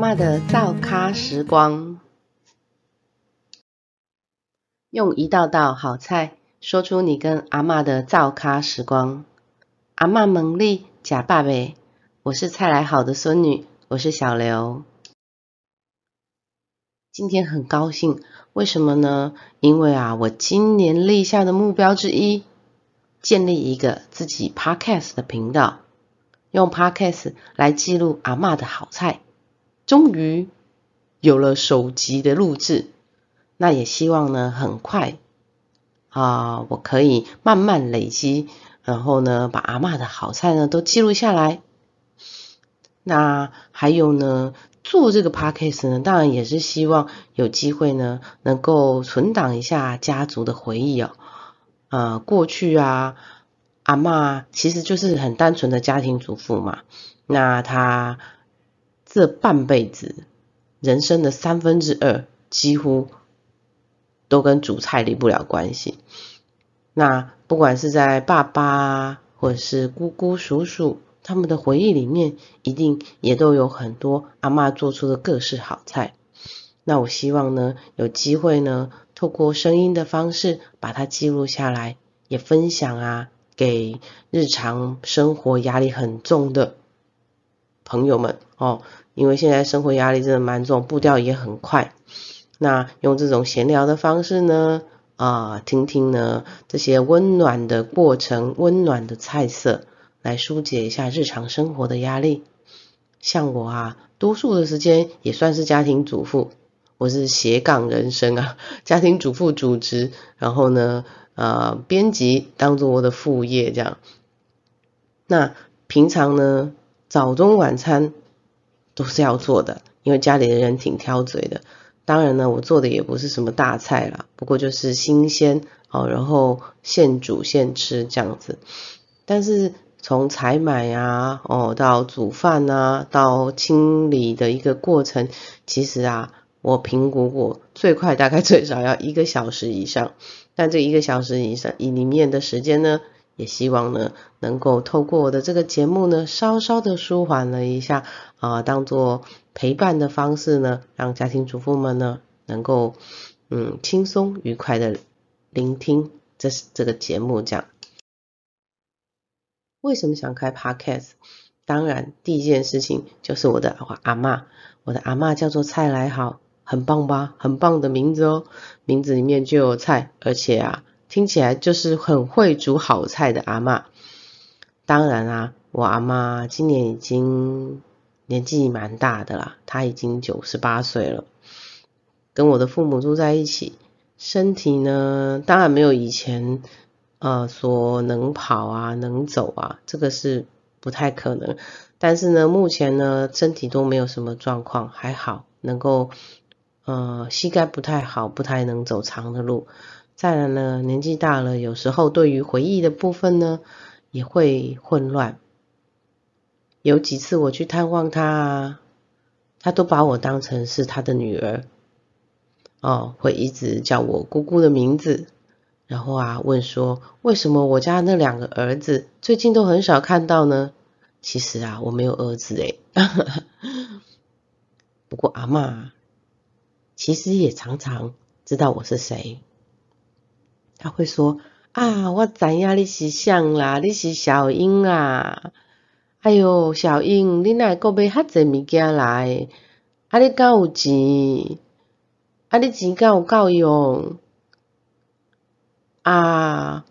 阿嬷的灶咖时光，用一道道好菜说出你跟阿嬷的灶咖时光。阿嬷蒙利假爸呗，我是菜来好的孙女，我是小刘。今天很高兴，为什么呢？因为啊，我今年立下的目标之一，建立一个自己 podcast 的频道，用 podcast 来记录阿嬷的好菜。终于有了首集的录制，那也希望呢，很快啊，我可以慢慢累积，然后呢，把阿嬷的好菜呢都记录下来。那还有呢，做这个 podcast 呢，当然也是希望有机会呢，能够存档一下家族的回忆哦。呃，过去啊，阿嬷其实就是很单纯的家庭主妇嘛，那她。这半辈子，人生的三分之二几乎都跟煮菜离不了关系。那不管是在爸爸或者是姑姑、叔叔他们的回忆里面，一定也都有很多阿妈做出的各式好菜。那我希望呢，有机会呢，透过声音的方式把它记录下来，也分享啊，给日常生活压力很重的。朋友们哦，因为现在生活压力真的蛮重，步调也很快。那用这种闲聊的方式呢，啊，听听呢这些温暖的过程、温暖的菜色，来疏解一下日常生活的压力。像我啊，多数的时间也算是家庭主妇，我是斜杠人生啊，家庭主妇主职，然后呢，呃，编辑当做我的副业这样。那平常呢？早中晚餐都是要做的，因为家里的人挺挑嘴的。当然呢，我做的也不是什么大菜啦，不过就是新鲜哦，然后现煮现吃这样子。但是从采买啊，哦到煮饭啊，到清理的一个过程，其实啊，我评估过，最快大概最少要一个小时以上。但这一个小时以上以里面的时间呢？也希望呢，能够透过我的这个节目呢，稍稍的舒缓了一下啊，当做陪伴的方式呢，让家庭主妇们呢，能够嗯轻松愉快的聆听这是这个节目这样。为什么想开 podcast？当然第一件事情就是我的阿妈，我的阿妈叫做蔡来好，很棒吧？很棒的名字哦，名字里面就有菜，而且啊。听起来就是很会煮好菜的阿妈。当然啊，我阿妈今年已经年纪蛮大的啦，她已经九十八岁了，跟我的父母住在一起，身体呢当然没有以前呃说能跑啊能走啊，这个是不太可能。但是呢，目前呢身体都没有什么状况，还好能够呃膝盖不太好，不太能走长的路。再来呢，年纪大了，有时候对于回忆的部分呢，也会混乱。有几次我去探望他，他都把我当成是他的女儿，哦，会一直叫我姑姑的名字，然后啊问说，为什么我家那两个儿子最近都很少看到呢？其实啊，我没有儿子诶。不过阿妈其实也常常知道我是谁。他会说啊，我知影你是谁啦，你是小英啊。哎哟，小英，你哪个买遐济物件来？啊，你敢有钱？啊，你钱敢有够用？啊，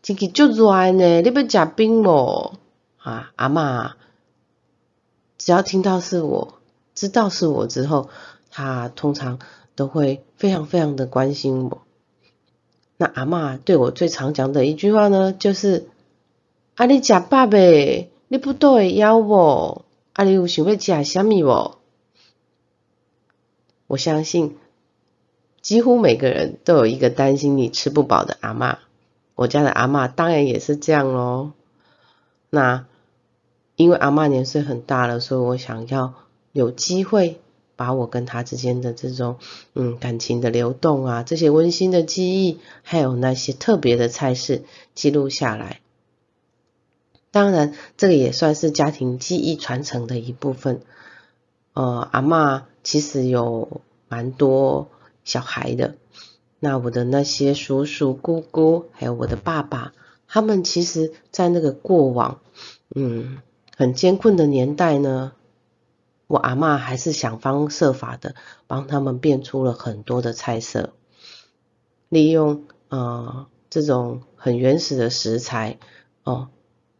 天气足热呢，你要食冰无？啊，阿嬷，只要听到是我，知道是我之后，他通常都会非常非常的关心我。那阿妈对我最常讲的一句话呢，就是啊，你食饱未？你不都会枵无？啊，你有想要食虾米无？我相信几乎每个人都有一个担心你吃不饱的阿妈。我家的阿妈当然也是这样咯。那因为阿妈年岁很大了，所以我想要有机会。把我跟他之间的这种嗯感情的流动啊，这些温馨的记忆，还有那些特别的菜式记录下来。当然，这个也算是家庭记忆传承的一部分。呃，阿嬷其实有蛮多小孩的。那我的那些叔叔、姑姑，还有我的爸爸，他们其实，在那个过往，嗯，很艰困的年代呢，我阿嬷还是想方设法的帮他们变出了很多的菜色，利用呃这种很原始的食材哦，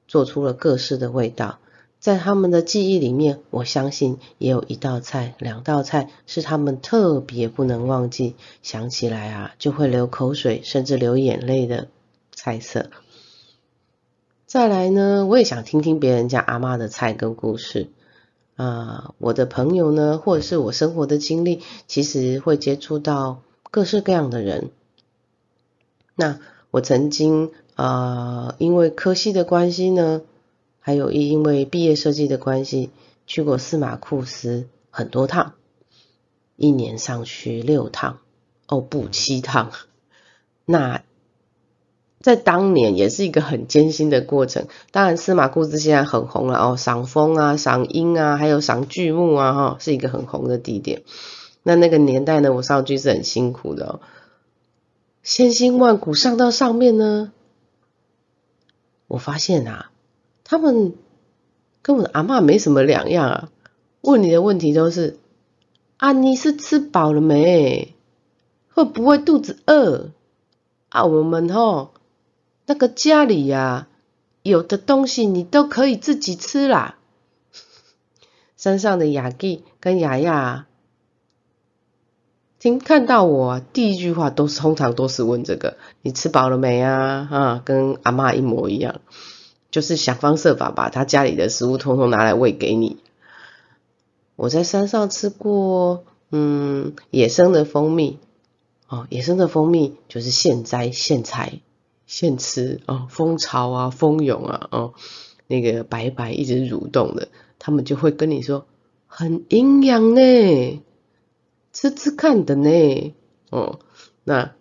做出了各式的味道。在他们的记忆里面，我相信也有一道菜、两道菜是他们特别不能忘记，想起来啊就会流口水，甚至流眼泪的菜色。再来呢，我也想听听别人家阿妈的菜跟故事啊。我的朋友呢，或者是我生活的经历，其实会接触到各式各样的人。那我曾经啊，因为科系的关系呢。还有因为毕业设计的关系，去过司马库斯很多趟，一年上去六趟，哦不七趟。那在当年也是一个很艰辛的过程。当然司马库斯现在很红了哦，赏枫啊，赏樱啊，还有赏巨木啊，哈，是一个很红的地点。那那个年代呢，我上去是很辛苦的哦，千辛万苦上到上面呢，我发现啊。他们跟我的阿妈没什么两样啊，问你的问题都是啊，你是吃饱了没？会不会肚子饿？啊，我们吼那个家里呀，有的东西你都可以自己吃啦。山上的雅弟跟雅雅，听看到我第一句话都是通常都是问这个，你吃饱了没啊？啊，跟阿妈一模一样。就是想方设法把他家里的食物通通拿来喂给你。我在山上吃过，嗯，野生的蜂蜜，哦，野生的蜂蜜就是现摘现采现吃，哦，蜂巢啊，蜂蛹啊，哦，那个白白一直蠕动的，他们就会跟你说很营养呢，吃吃看的呢，哦，那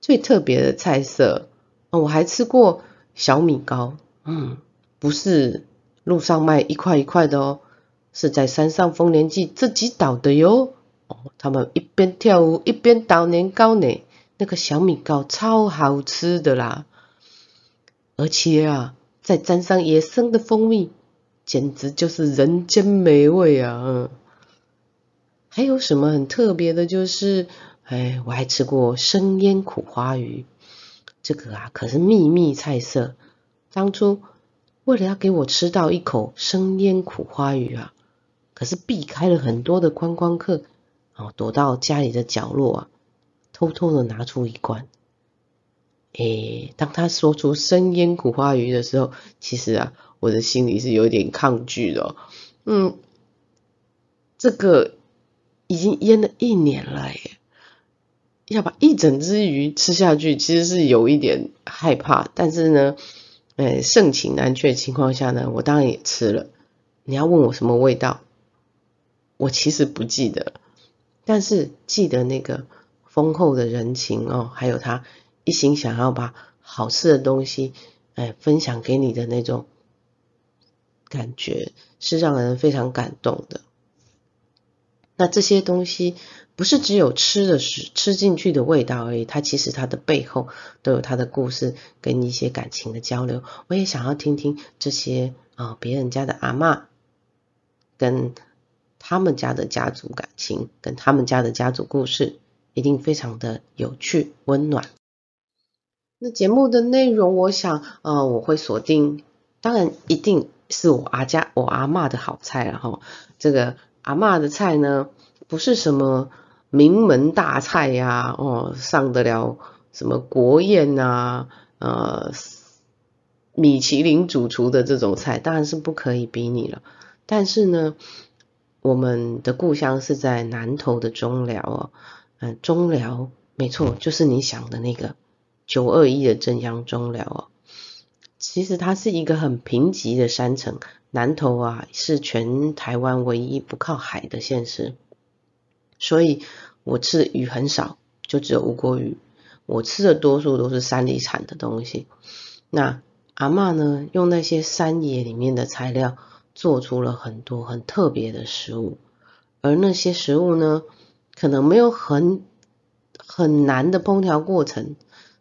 最特别的菜色，哦，我还吃过。小米糕，嗯，不是路上卖一块一块的哦，是在山上丰年祭自己捣的哟。哦，他们一边跳舞一边捣年糕呢，那个小米糕超好吃的啦。而且啊，再沾上野生的蜂蜜，简直就是人间美味啊！还有什么很特别的？就是，哎，我还吃过生腌苦花鱼。这个啊，可是秘密菜色。当初为了要给我吃到一口生腌苦花鱼啊，可是避开了很多的观光客，哦，躲到家里的角落啊，偷偷的拿出一罐。诶，当他说出生腌苦花鱼的时候，其实啊，我的心里是有点抗拒的。嗯，这个已经腌了一年了耶。要把一整只鱼吃下去，其实是有一点害怕，但是呢，呃，盛情难却的情况下呢，我当然也吃了。你要问我什么味道，我其实不记得，但是记得那个丰厚的人情哦，还有他一心想要把好吃的东西，哎，分享给你的那种感觉，是让人非常感动的。那这些东西。不是只有吃的是吃进去的味道而已，它其实它的背后都有它的故事跟一些感情的交流。我也想要听听这些啊，别人家的阿妈跟他们家的家族感情，跟他们家的家族故事，一定非常的有趣温暖。那节目的内容，我想呃，我会锁定，当然一定是我阿家我阿妈的好菜了哈。这个阿妈的菜呢，不是什么。名门大菜呀，哦，上得了什么国宴啊，呃，米其林主厨的这种菜，当然是不可以比拟了。但是呢，我们的故乡是在南投的中寮哦，中寮没错，就是你想的那个九二一的正阳中寮哦。其实它是一个很贫瘠的山城，南投啊是全台湾唯一不靠海的县市。所以我吃的鱼很少，就只有无锅鱼。我吃的多数都是山里产的东西。那阿妈呢，用那些山野里面的材料做出了很多很特别的食物，而那些食物呢，可能没有很很难的烹调过程，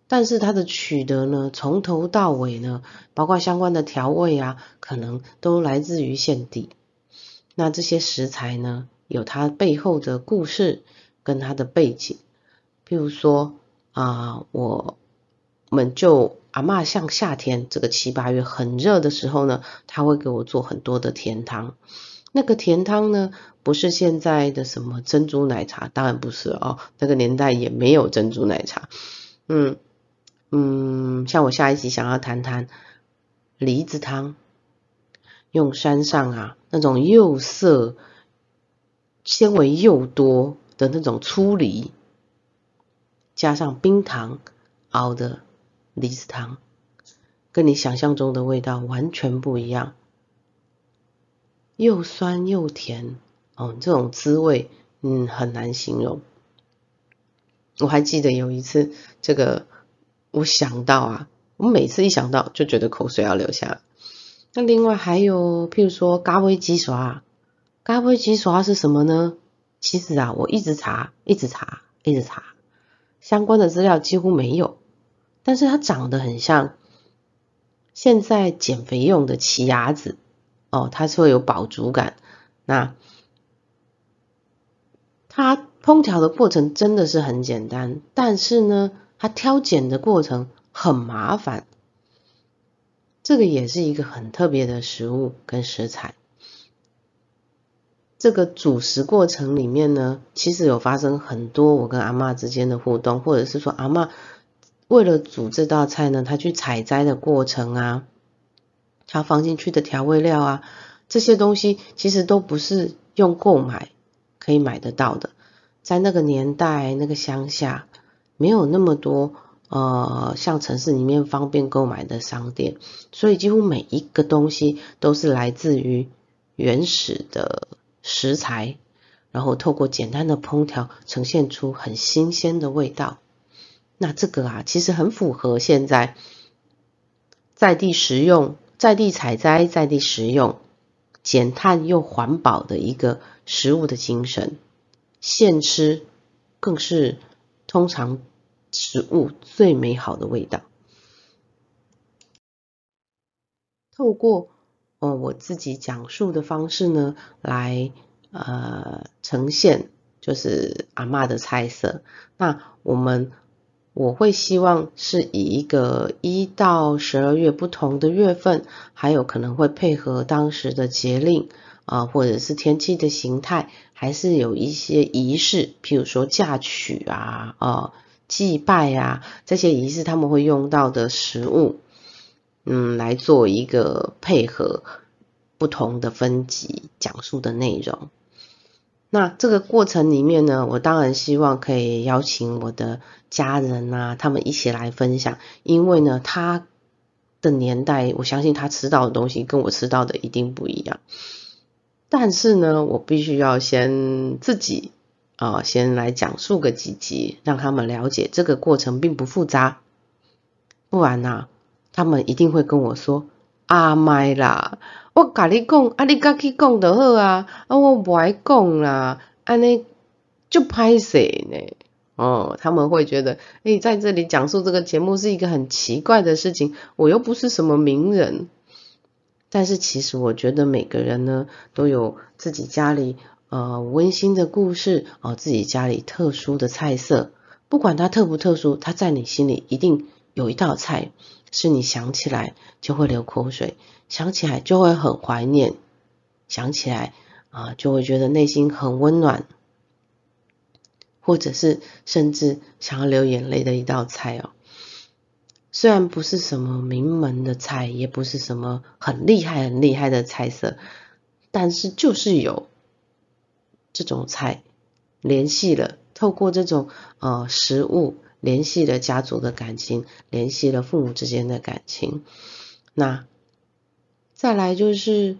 但是它的取得呢，从头到尾呢，包括相关的调味啊，可能都来自于现地。那这些食材呢，有它背后的故事跟它的背景，譬如说啊，我们就阿妈像夏天这个七八月很热的时候呢，她会给我做很多的甜汤。那个甜汤呢，不是现在的什么珍珠奶茶，当然不是哦，那个年代也没有珍珠奶茶。嗯嗯，像我下一集想要谈谈梨子汤，用山上啊那种釉色纤维又多的那种粗梨，加上冰糖熬的梨子汤，跟你想象中的味道完全不一样。又酸又甜哦，这种滋味嗯很难形容。我还记得有一次，这个我想到啊，我每次一想到就觉得口水要流下来。那另外还有，譬如说咖啡鸡爪，咖啡鸡爪是什么呢？其实啊，我一直查，一直查，一直查，相关的资料几乎没有。但是它长得很像现在减肥用的奇亚籽。哦，它是会有饱足感。那它烹调的过程真的是很简单，但是呢，它挑拣的过程很麻烦。这个也是一个很特别的食物跟食材。这个煮食过程里面呢，其实有发生很多我跟阿妈之间的互动，或者是说阿妈为了煮这道菜呢，她去采摘的过程啊。它放进去的调味料啊，这些东西其实都不是用购买可以买得到的。在那个年代，那个乡下没有那么多呃像城市里面方便购买的商店，所以几乎每一个东西都是来自于原始的食材，然后透过简单的烹调，呈现出很新鲜的味道。那这个啊，其实很符合现在在地食用。在地采摘、在地食用，减碳又环保的一个食物的精神，现吃更是通常食物最美好的味道。透过哦我自己讲述的方式呢，来呃呈现就是阿妈的菜色。那我们。我会希望是以一个一到十二月不同的月份，还有可能会配合当时的节令啊，或者是天气的形态，还是有一些仪式，譬如说嫁娶啊、啊祭拜啊这些仪式，他们会用到的食物，嗯，来做一个配合不同的分级讲述的内容。那这个过程里面呢，我当然希望可以邀请我的家人啊，他们一起来分享，因为呢，他的年代，我相信他吃到的东西跟我吃到的一定不一样。但是呢，我必须要先自己啊，先来讲述个几集，让他们了解这个过程并不复杂，不然呢，他们一定会跟我说。啊麦啦，我甲你讲，啊你家去讲就好啊，啊我不爱讲啦，安尼就歹势呢。哦，他们会觉得，诶，在这里讲述这个节目是一个很奇怪的事情，我又不是什么名人。但是其实我觉得每个人呢，都有自己家里呃温馨的故事哦，自己家里特殊的菜色，不管它特不特殊，它在你心里一定有一道菜。是你想起来就会流口水，想起来就会很怀念，想起来啊就会觉得内心很温暖，或者是甚至想要流眼泪的一道菜哦。虽然不是什么名门的菜，也不是什么很厉害很厉害的菜色，但是就是有这种菜联系了，透过这种呃食物。联系了家族的感情，联系了父母之间的感情。那再来就是，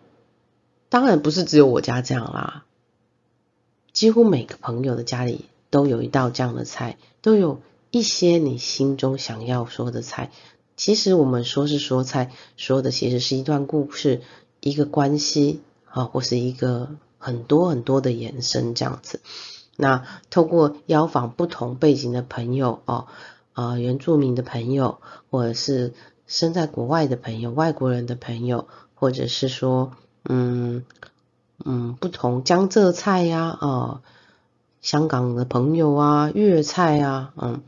当然不是只有我家这样啦，几乎每个朋友的家里都有一道这样的菜，都有一些你心中想要说的菜。其实我们说是说菜，说的其实是一段故事，一个关系啊，或是一个很多很多的延伸这样子。那透过邀访不同背景的朋友哦，啊，原住民的朋友，或者是生在国外的朋友、外国人的朋友，或者是说，嗯嗯，不同江浙菜呀，哦，香港的朋友啊，粤菜啊，嗯，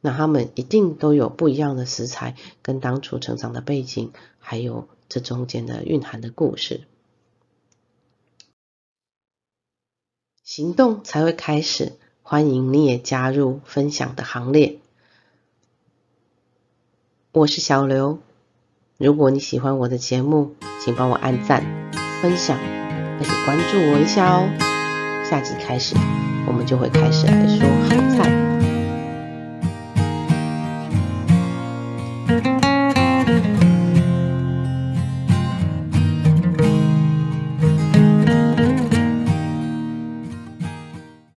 那他们一定都有不一样的食材，跟当初成长的背景，还有这中间的蕴含的故事。行动才会开始，欢迎你也加入分享的行列。我是小刘，如果你喜欢我的节目，请帮我按赞、分享，而且关注我一下哦。下集开始，我们就会开始来说好。